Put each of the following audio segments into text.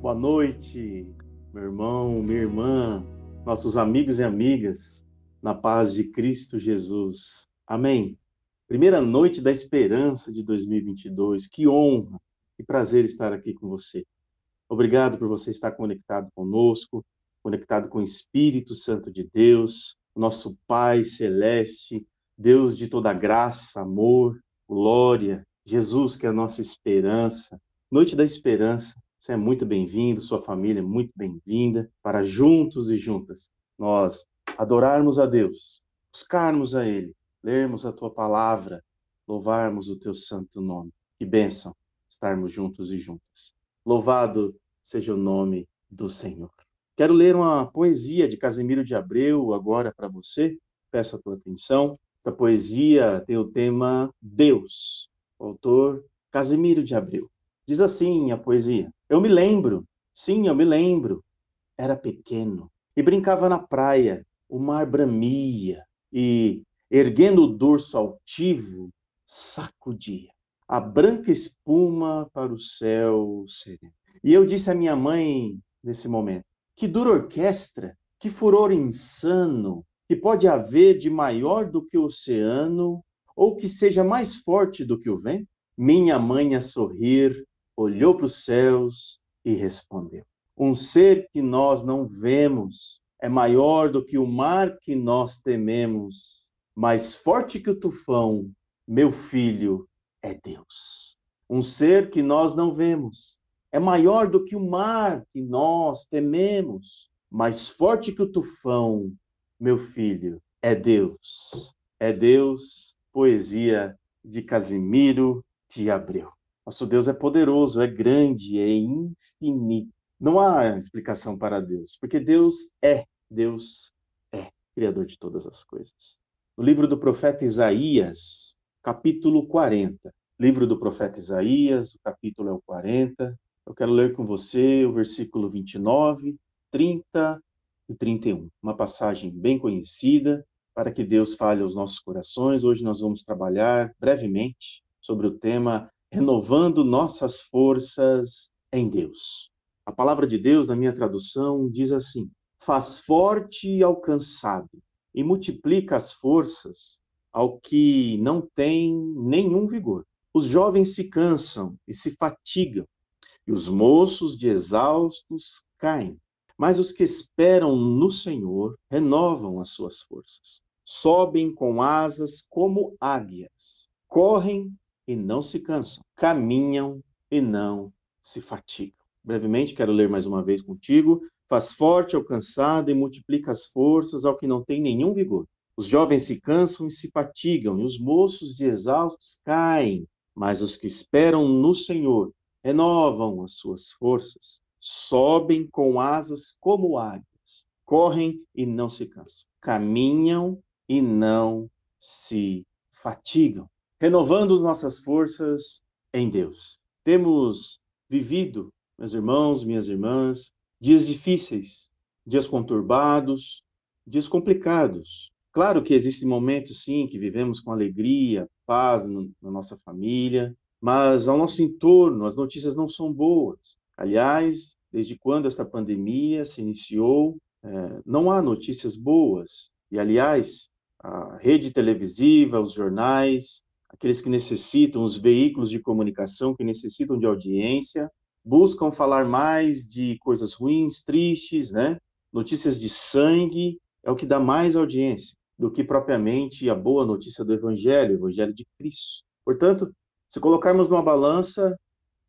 Boa noite, meu irmão, minha irmã, nossos amigos e amigas, na paz de Cristo Jesus. Amém. Primeira noite da esperança de 2022. Que honra, que prazer estar aqui com você. Obrigado por você estar conectado conosco, conectado com o Espírito Santo de Deus, nosso Pai celeste, Deus de toda graça, amor, glória, Jesus que é a nossa esperança. Noite da esperança. Você é muito bem-vindo, sua família é muito bem-vinda, para juntos e juntas nós adorarmos a Deus, buscarmos a Ele, lermos a Tua palavra, louvarmos o Teu santo nome. Que bênção estarmos juntos e juntas. Louvado seja o nome do Senhor. Quero ler uma poesia de Casimiro de Abreu agora para você. Peço a tua atenção. Essa poesia tem o tema Deus. Autor Casimiro de Abreu. Diz assim a poesia: Eu me lembro, sim, eu me lembro. Era pequeno e brincava na praia. O mar bramia e, erguendo o dorso altivo, sacudia a branca espuma para o céu sereno. E eu disse à minha mãe nesse momento: que dura orquestra, que furor insano, que pode haver de maior do que o oceano, ou que seja mais forte do que o vento? Minha mãe a sorrir olhou para os céus e respondeu: Um ser que nós não vemos é maior do que o mar que nós tememos, mais forte que o tufão, meu filho é Deus. Um ser que nós não vemos é maior do que o mar que nós tememos, mais forte que o tufão, meu filho, é Deus. É Deus, poesia de Casimiro de Abreu. Nosso Deus é poderoso, é grande, é infinito. Não há explicação para Deus, porque Deus é, Deus é Criador de todas as coisas. No livro do profeta Isaías, capítulo 40. Livro do profeta Isaías, o capítulo é o 40. Eu quero ler com você o versículo 29, 30 e 31. Uma passagem bem conhecida para que Deus fale aos nossos corações. Hoje nós vamos trabalhar brevemente sobre o tema renovando nossas forças em Deus. A palavra de Deus, na minha tradução, diz assim: faz forte ao cansado e multiplica as forças ao que não tem nenhum vigor. Os jovens se cansam e se fatigam, e os moços de exaustos caem. Mas os que esperam no Senhor renovam as suas forças. Sobem com asas como águias, correm e não se cansam, caminham e não se fatigam. Brevemente, quero ler mais uma vez contigo. Faz forte ao cansado e multiplica as forças ao que não tem nenhum vigor. Os jovens se cansam e se fatigam, e os moços de exaustos caem. Mas os que esperam no Senhor renovam as suas forças, sobem com asas como águias, correm e não se cansam, caminham e não se fatigam renovando nossas forças em Deus. Temos vivido, meus irmãos, minhas irmãs, dias difíceis, dias conturbados, dias complicados. Claro que existem momentos, sim, que vivemos com alegria, paz no, na nossa família, mas ao nosso entorno as notícias não são boas. Aliás, desde quando esta pandemia se iniciou, é, não há notícias boas. E, aliás, a rede televisiva, os jornais, aqueles que necessitam, os veículos de comunicação que necessitam de audiência, buscam falar mais de coisas ruins, tristes, né? Notícias de sangue é o que dá mais audiência do que propriamente a boa notícia do Evangelho, o Evangelho de Cristo. Portanto, se colocarmos numa balança,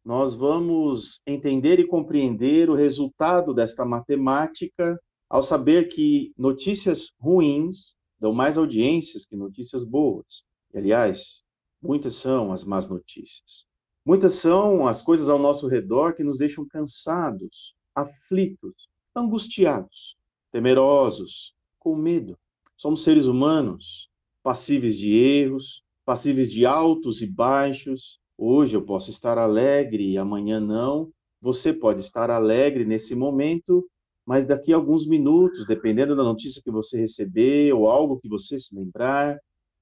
nós vamos entender e compreender o resultado desta matemática ao saber que notícias ruins dão mais audiências que notícias boas. E, aliás, Muitas são as más notícias. Muitas são as coisas ao nosso redor que nos deixam cansados, aflitos, angustiados, temerosos, com medo. Somos seres humanos, passíveis de erros, passíveis de altos e baixos. Hoje eu posso estar alegre e amanhã não. Você pode estar alegre nesse momento, mas daqui a alguns minutos, dependendo da notícia que você receber ou algo que você se lembrar,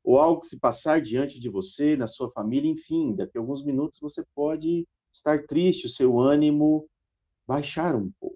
ou algo que se passar diante de você, na sua família, enfim, daqui a alguns minutos você pode estar triste, o seu ânimo baixar um pouco.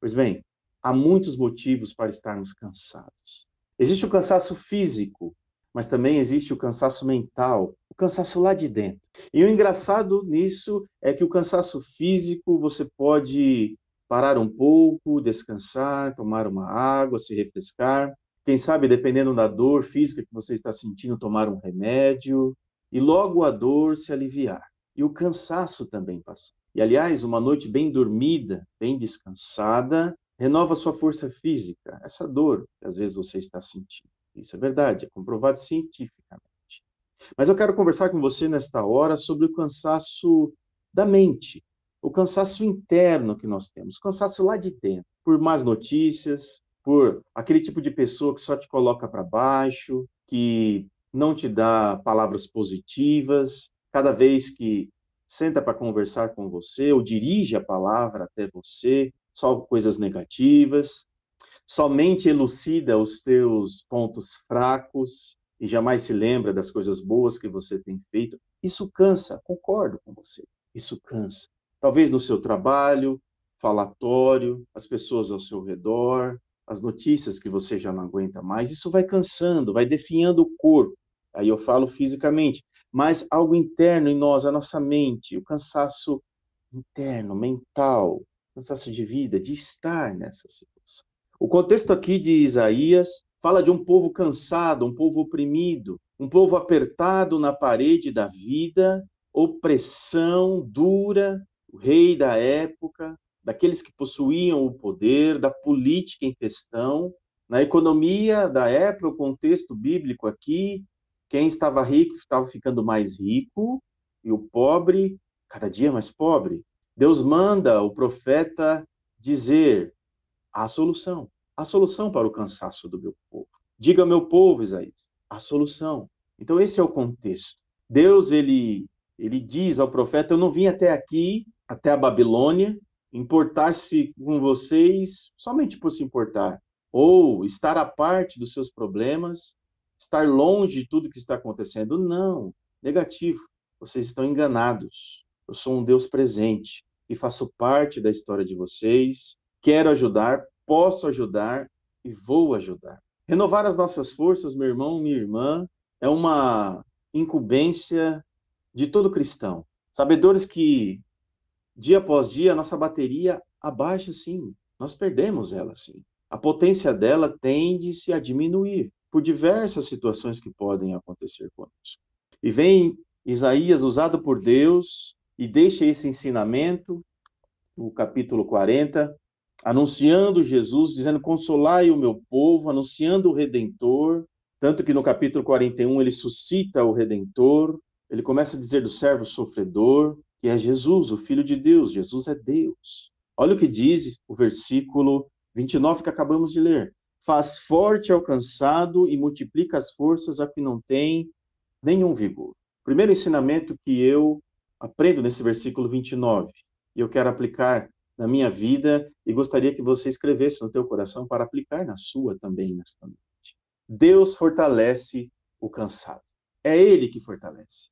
Pois bem, há muitos motivos para estarmos cansados. Existe o cansaço físico, mas também existe o cansaço mental, o cansaço lá de dentro. E o engraçado nisso é que o cansaço físico você pode parar um pouco, descansar, tomar uma água, se refrescar. Quem sabe, dependendo da dor física que você está sentindo, tomar um remédio e logo a dor se aliviar. E o cansaço também passar. E aliás, uma noite bem dormida, bem descansada, renova sua força física, essa dor que às vezes você está sentindo. Isso é verdade, é comprovado cientificamente. Mas eu quero conversar com você nesta hora sobre o cansaço da mente, o cansaço interno que nós temos, o cansaço lá de dentro, por más notícias, por aquele tipo de pessoa que só te coloca para baixo, que não te dá palavras positivas, cada vez que senta para conversar com você ou dirige a palavra até você, só coisas negativas, somente elucida os teus pontos fracos e jamais se lembra das coisas boas que você tem feito. Isso cansa, concordo com você. Isso cansa. Talvez no seu trabalho, falatório, as pessoas ao seu redor, as notícias que você já não aguenta mais, isso vai cansando, vai definhando o corpo. Aí eu falo fisicamente, mas algo interno em nós, a nossa mente, o cansaço interno, mental, cansaço de vida, de estar nessa situação. O contexto aqui de Isaías fala de um povo cansado, um povo oprimido, um povo apertado na parede da vida, opressão dura, o rei da época, daqueles que possuíam o poder, da política em questão, na economia da época, o contexto bíblico aqui, quem estava rico estava ficando mais rico e o pobre cada dia mais pobre. Deus manda o profeta dizer a solução, a solução para o cansaço do meu povo. Diga ao meu povo, Isaías, a solução. Então esse é o contexto. Deus ele ele diz ao profeta: Eu não vim até aqui, até a Babilônia, importar-se com vocês somente por se importar, ou estar à parte dos seus problemas, estar longe de tudo que está acontecendo. Não, negativo. Vocês estão enganados. Eu sou um Deus presente e faço parte da história de vocês. Quero ajudar, posso ajudar e vou ajudar. Renovar as nossas forças, meu irmão, minha irmã, é uma incumbência de todo cristão. Sabedores que dia após dia a nossa bateria abaixa sim, nós perdemos ela sim. A potência dela tende-se a diminuir por diversas situações que podem acontecer conosco. E vem Isaías usado por Deus e deixa esse ensinamento, no capítulo 40, anunciando Jesus, dizendo: Consolai o meu povo, anunciando o redentor. Tanto que no capítulo 41 ele suscita o redentor, ele começa a dizer do servo sofredor, que é Jesus, o Filho de Deus. Jesus é Deus. Olha o que diz o versículo 29 que acabamos de ler. Faz forte ao cansado e multiplica as forças a que não tem nenhum vigor. Primeiro ensinamento que eu aprendo nesse versículo 29 e eu quero aplicar na minha vida e gostaria que você escrevesse no teu coração para aplicar na sua também nesta noite. Deus fortalece o cansado. É ele que fortalece.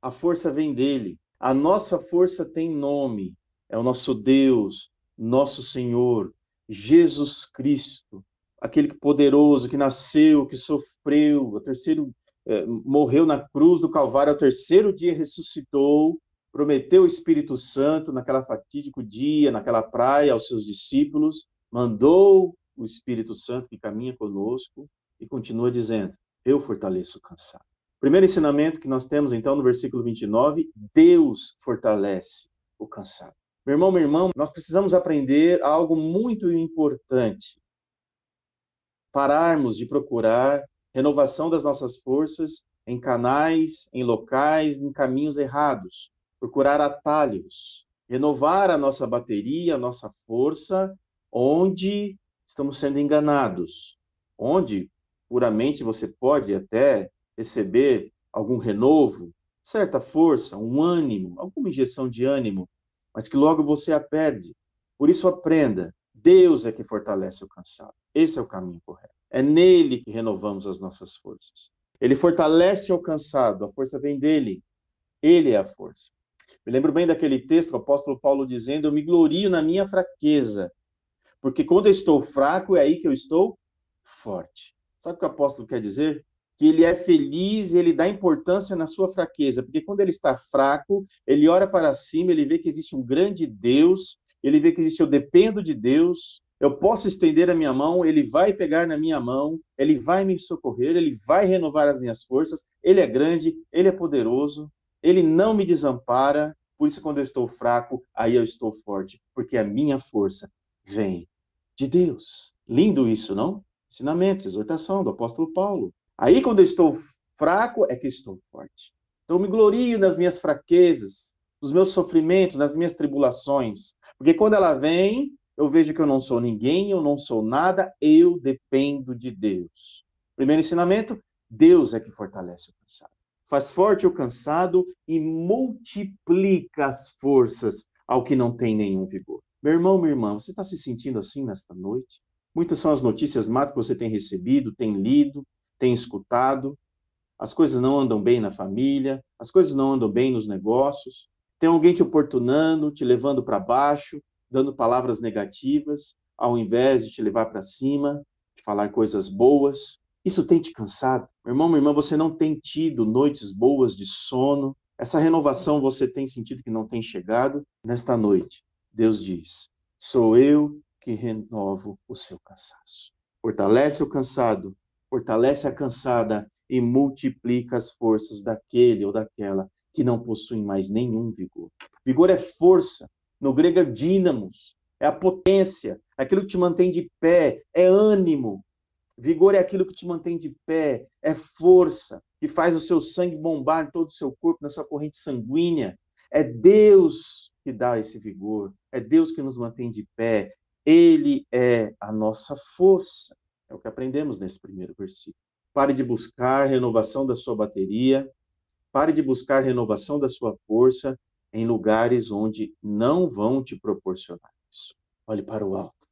A força vem dele. A nossa força tem nome. É o nosso Deus, nosso Senhor, Jesus Cristo, aquele poderoso que nasceu, que sofreu, o terceiro eh, morreu na cruz do Calvário, ao terceiro dia ressuscitou prometeu o Espírito Santo naquela fatídico dia, naquela praia aos seus discípulos, mandou o Espírito Santo que caminha conosco e continua dizendo: Eu fortaleço o cansado. Primeiro ensinamento que nós temos então no versículo 29, Deus fortalece o cansado. Meu irmão, meu irmão, nós precisamos aprender algo muito importante. Pararmos de procurar renovação das nossas forças em canais, em locais, em caminhos errados procurar atalhos, renovar a nossa bateria, a nossa força, onde estamos sendo enganados, onde puramente você pode até receber algum renovo, certa força, um ânimo, alguma injeção de ânimo, mas que logo você a perde. Por isso aprenda, Deus é que fortalece o cansado. Esse é o caminho correto. É nele que renovamos as nossas forças. Ele fortalece o cansado, a força vem dele. Ele é a força. Me lembro bem daquele texto, o apóstolo Paulo dizendo: Eu me glorio na minha fraqueza, porque quando eu estou fraco, é aí que eu estou forte. Sabe o que o apóstolo quer dizer? Que ele é feliz ele dá importância na sua fraqueza, porque quando ele está fraco, ele olha para cima, ele vê que existe um grande Deus, ele vê que existe eu dependo de Deus, eu posso estender a minha mão, ele vai pegar na minha mão, ele vai me socorrer, ele vai renovar as minhas forças, ele é grande, ele é poderoso, ele não me desampara, por isso quando eu estou fraco, aí eu estou forte, porque a minha força vem de Deus. Lindo isso, não? Ensinamentos, exortação do apóstolo Paulo. Aí quando eu estou fraco, é que estou forte. Então eu me glorio nas minhas fraquezas, nos meus sofrimentos, nas minhas tribulações, porque quando ela vem, eu vejo que eu não sou ninguém, eu não sou nada, eu dependo de Deus. Primeiro ensinamento: Deus é que fortalece o cansado. Faz forte o cansado e multiplica as forças ao que não tem nenhum vigor. Meu irmão, minha irmã, você está se sentindo assim nesta noite? Muitas são as notícias más que você tem recebido, tem lido, tem escutado. As coisas não andam bem na família, as coisas não andam bem nos negócios. Tem alguém te oportunando, te levando para baixo, dando palavras negativas, ao invés de te levar para cima, de falar coisas boas. Isso tem te cansado? Meu irmão, minha irmã, você não tem tido noites boas de sono? Essa renovação você tem sentido que não tem chegado? Nesta noite, Deus diz: Sou eu que renovo o seu cansaço. Fortalece o cansado, fortalece a cansada e multiplica as forças daquele ou daquela que não possuem mais nenhum vigor. Vigor é força, no grego é dínamos, é a potência, é aquilo que te mantém de pé, é ânimo. Vigor é aquilo que te mantém de pé, é força, que faz o seu sangue bombar em todo o seu corpo, na sua corrente sanguínea. É Deus que dá esse vigor, é Deus que nos mantém de pé. Ele é a nossa força. É o que aprendemos nesse primeiro versículo. Pare de buscar renovação da sua bateria, pare de buscar renovação da sua força em lugares onde não vão te proporcionar isso. Olhe para o alto.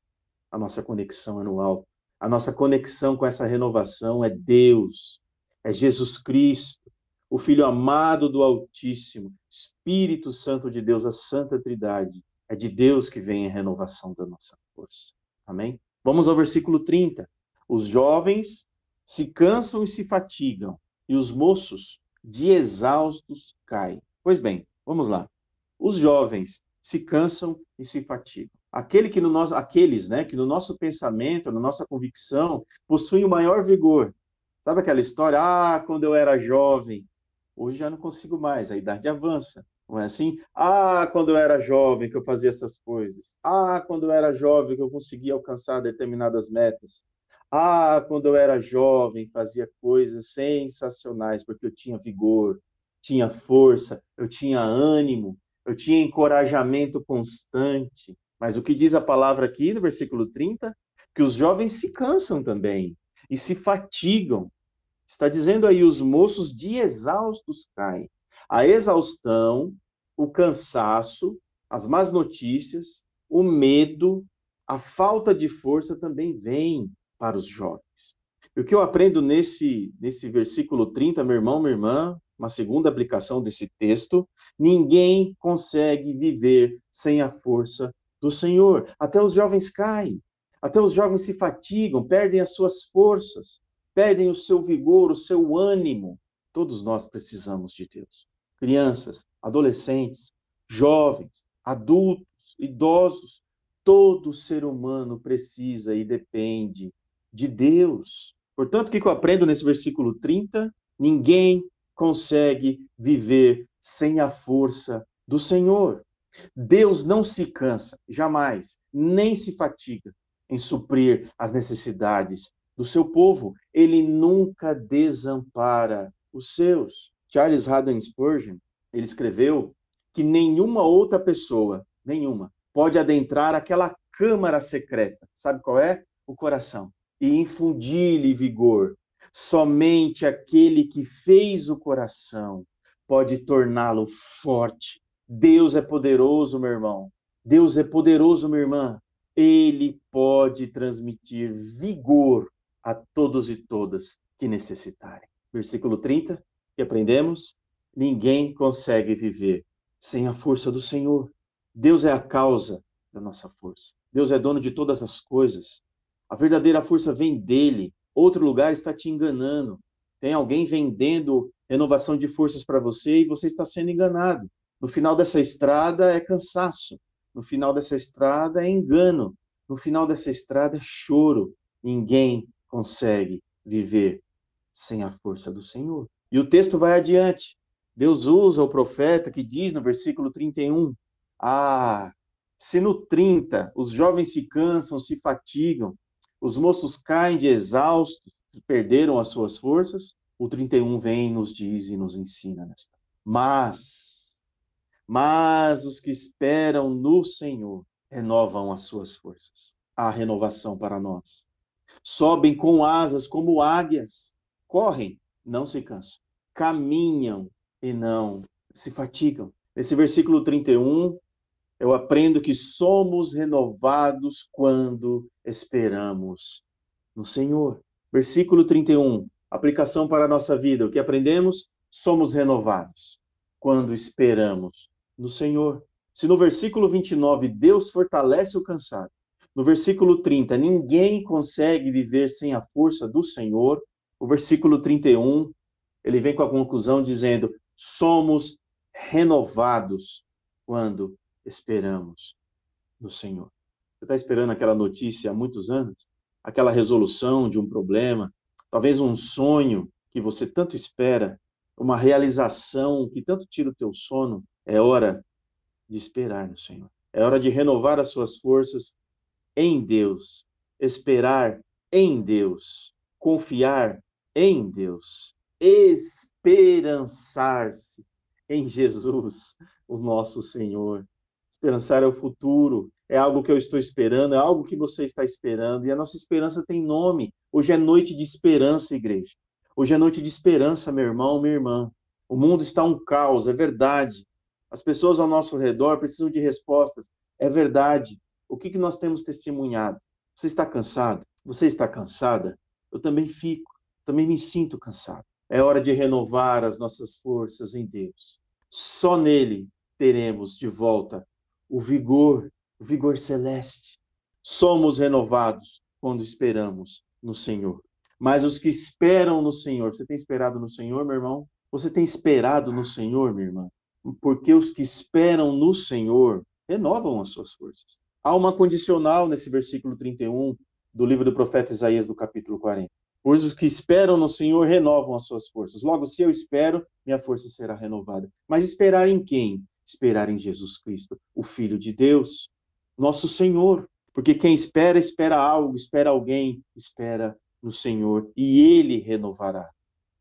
A nossa conexão é no alto. A nossa conexão com essa renovação é Deus, é Jesus Cristo, o Filho amado do Altíssimo, Espírito Santo de Deus, a Santa Trindade. É de Deus que vem a renovação da nossa força. Amém? Vamos ao versículo 30. Os jovens se cansam e se fatigam, e os moços de exaustos caem. Pois bem, Vamos lá. Os jovens se cansam e se fatigam. Aquele que no nosso, aqueles, né, que no nosso pensamento, na nossa convicção, possuem o maior vigor. Sabe aquela história? Ah, quando eu era jovem, hoje já não consigo mais, a idade avança. Não é assim? Ah, quando eu era jovem que eu fazia essas coisas. Ah, quando eu era jovem que eu conseguia alcançar determinadas metas. Ah, quando eu era jovem fazia coisas sensacionais porque eu tinha vigor, tinha força, eu tinha ânimo, eu tinha encorajamento constante. Mas o que diz a palavra aqui no versículo 30? Que os jovens se cansam também e se fatigam. Está dizendo aí: os moços de exaustos caem. A exaustão, o cansaço, as más notícias, o medo, a falta de força também vem para os jovens. E o que eu aprendo nesse, nesse versículo 30, meu irmão, minha irmã, uma segunda aplicação desse texto, ninguém consegue viver sem a força do Senhor. Até os jovens caem, até os jovens se fatigam, perdem as suas forças, perdem o seu vigor, o seu ânimo. Todos nós precisamos de Deus. Crianças, adolescentes, jovens, adultos, idosos, todo ser humano precisa e depende de Deus. Portanto, o que eu aprendo nesse versículo 30? Ninguém consegue viver sem a força do Senhor. Deus não se cansa, jamais, nem se fatiga em suprir as necessidades do seu povo. Ele nunca desampara os seus. Charles Haddon Spurgeon, ele escreveu que nenhuma outra pessoa, nenhuma, pode adentrar aquela câmara secreta. Sabe qual é? O coração. E infundir-lhe vigor, Somente aquele que fez o coração pode torná-lo forte. Deus é poderoso, meu irmão. Deus é poderoso, minha irmã. Ele pode transmitir vigor a todos e todas que necessitarem. Versículo 30, que aprendemos: ninguém consegue viver sem a força do Senhor. Deus é a causa da nossa força. Deus é dono de todas as coisas. A verdadeira força vem dele. Outro lugar está te enganando. Tem alguém vendendo renovação de forças para você e você está sendo enganado. No final dessa estrada é cansaço. No final dessa estrada é engano. No final dessa estrada é choro. Ninguém consegue viver sem a força do Senhor. E o texto vai adiante. Deus usa o profeta que diz no versículo 31: Ah, se no 30 os jovens se cansam, se fatigam, os moços caem de exaustos, perderam as suas forças, o 31 vem, nos diz e nos ensina nesta. Mas, mas os que esperam no Senhor renovam as suas forças. Há renovação para nós. Sobem com asas como águias, correm, não se cansam, caminham e não se fatigam. Nesse versículo 31, eu aprendo que somos renovados quando esperamos no Senhor. Versículo 31, aplicação para a nossa vida. O que aprendemos? Somos renovados quando esperamos no Senhor. Se no versículo 29 Deus fortalece o cansado, no versículo 30 ninguém consegue viver sem a força do Senhor, o versículo 31 ele vem com a conclusão dizendo: somos renovados quando esperamos no Senhor. Você está esperando aquela notícia há muitos anos? Aquela resolução de um problema? Talvez um sonho que você tanto espera? Uma realização que tanto tira o teu sono? É hora de esperar no Senhor. É hora de renovar as suas forças em Deus. Esperar em Deus. Confiar em Deus esperançar-se em Jesus, o nosso Senhor. Esperançar é o futuro, é algo que eu estou esperando, é algo que você está esperando, e a nossa esperança tem nome. Hoje é noite de esperança, igreja. Hoje é noite de esperança, meu irmão, minha irmã. O mundo está um caos, é verdade. As pessoas ao nosso redor precisam de respostas, é verdade. O que, que nós temos testemunhado? Você está cansado? Você está cansada? Eu também fico, também me sinto cansado. É hora de renovar as nossas forças em Deus. Só nele teremos de volta o vigor, o vigor celeste. Somos renovados quando esperamos no Senhor. Mas os que esperam no Senhor, você tem esperado no Senhor, meu irmão? Você tem esperado no Senhor, minha irmã? Porque os que esperam no Senhor renovam as suas forças. Há uma condicional nesse versículo 31 do livro do profeta Isaías, do capítulo 40 pois os que esperam no Senhor renovam as suas forças. Logo, se eu espero, minha força será renovada. Mas esperar em quem? Esperar em Jesus Cristo, o Filho de Deus, nosso Senhor. Porque quem espera, espera algo, espera alguém, espera no Senhor, e Ele renovará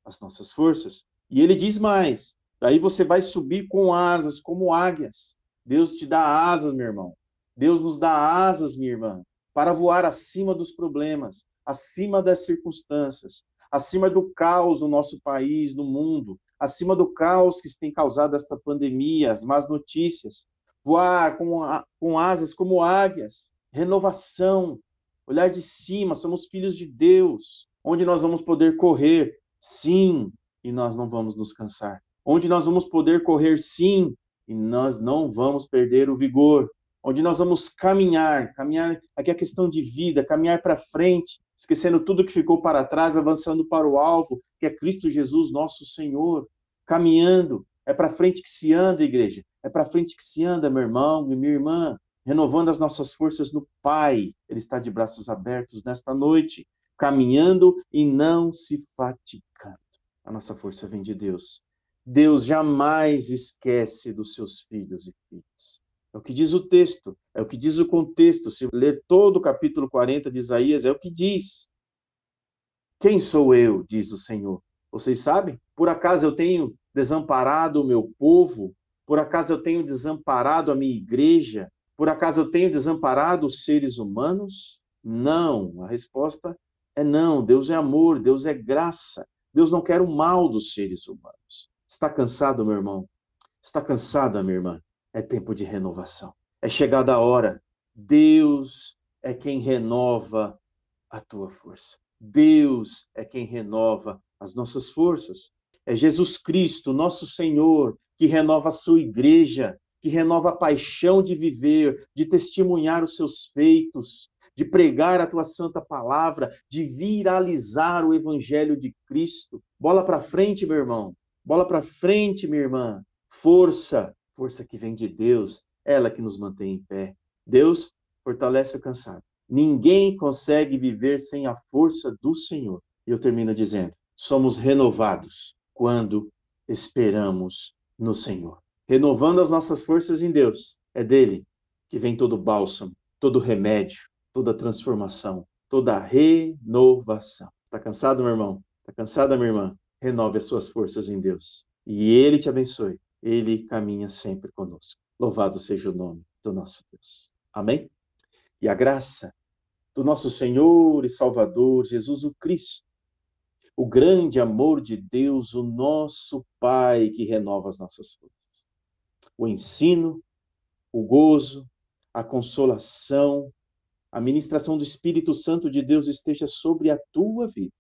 as nossas forças. E Ele diz mais: daí você vai subir com asas como águias. Deus te dá asas, meu irmão. Deus nos dá asas, minha irmã, para voar acima dos problemas, acima das circunstâncias, acima do caos no nosso país, no mundo, acima do caos que tem causado esta pandemia, as más notícias. Voar com, com asas como águias, renovação, olhar de cima, somos filhos de Deus, onde nós vamos poder correr, sim, e nós não vamos nos cansar. Onde nós vamos poder correr, sim, e nós não vamos perder o vigor. Onde nós vamos caminhar, caminhar, aqui é a questão de vida, caminhar para frente, esquecendo tudo que ficou para trás, avançando para o alvo, que é Cristo Jesus, nosso Senhor, caminhando. É para frente que se anda, igreja. É para frente que se anda, meu irmão e minha irmã, renovando as nossas forças no Pai. Ele está de braços abertos nesta noite, caminhando e não se fatigando. A nossa força vem de Deus. Deus jamais esquece dos seus filhos e filhas. É o que diz o texto, é o que diz o contexto. Se ler todo o capítulo 40 de Isaías, é o que diz. Quem sou eu, diz o Senhor? Vocês sabem? Por acaso eu tenho desamparado o meu povo? Por acaso eu tenho desamparado a minha igreja? Por acaso eu tenho desamparado os seres humanos? Não. A resposta é não. Deus é amor, Deus é graça. Deus não quer o mal dos seres humanos. Está cansado, meu irmão? Está cansada, minha irmã? É tempo de renovação. É chegada a hora. Deus é quem renova a tua força. Deus é quem renova as nossas forças. É Jesus Cristo, nosso Senhor, que renova a sua igreja, que renova a paixão de viver, de testemunhar os seus feitos, de pregar a tua santa palavra, de viralizar o evangelho de Cristo. Bola para frente, meu irmão. Bola para frente, minha irmã. Força, força que vem de Deus, ela que nos mantém em pé. Deus fortalece o cansado. Ninguém consegue viver sem a força do Senhor. E eu termino dizendo: somos renovados quando esperamos no Senhor. Renovando as nossas forças em Deus. É dele que vem todo bálsamo, todo remédio, toda transformação, toda renovação. Está cansado, meu irmão? Está cansada, minha irmã? Renove as suas forças em Deus. E Ele te abençoe. Ele caminha sempre conosco. Louvado seja o nome do nosso Deus. Amém? E a graça do nosso Senhor e Salvador Jesus o Cristo, o grande amor de Deus, o nosso Pai que renova as nossas forças. O ensino, o gozo, a consolação, a ministração do Espírito Santo de Deus esteja sobre a tua vida,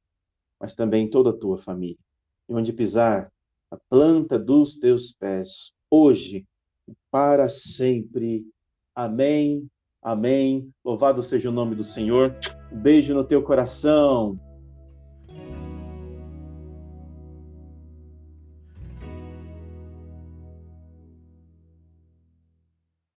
mas também toda a tua família. E onde pisar a planta dos teus pés, hoje e para sempre. Amém Amém. Louvado seja o nome do Senhor. Um beijo no teu coração.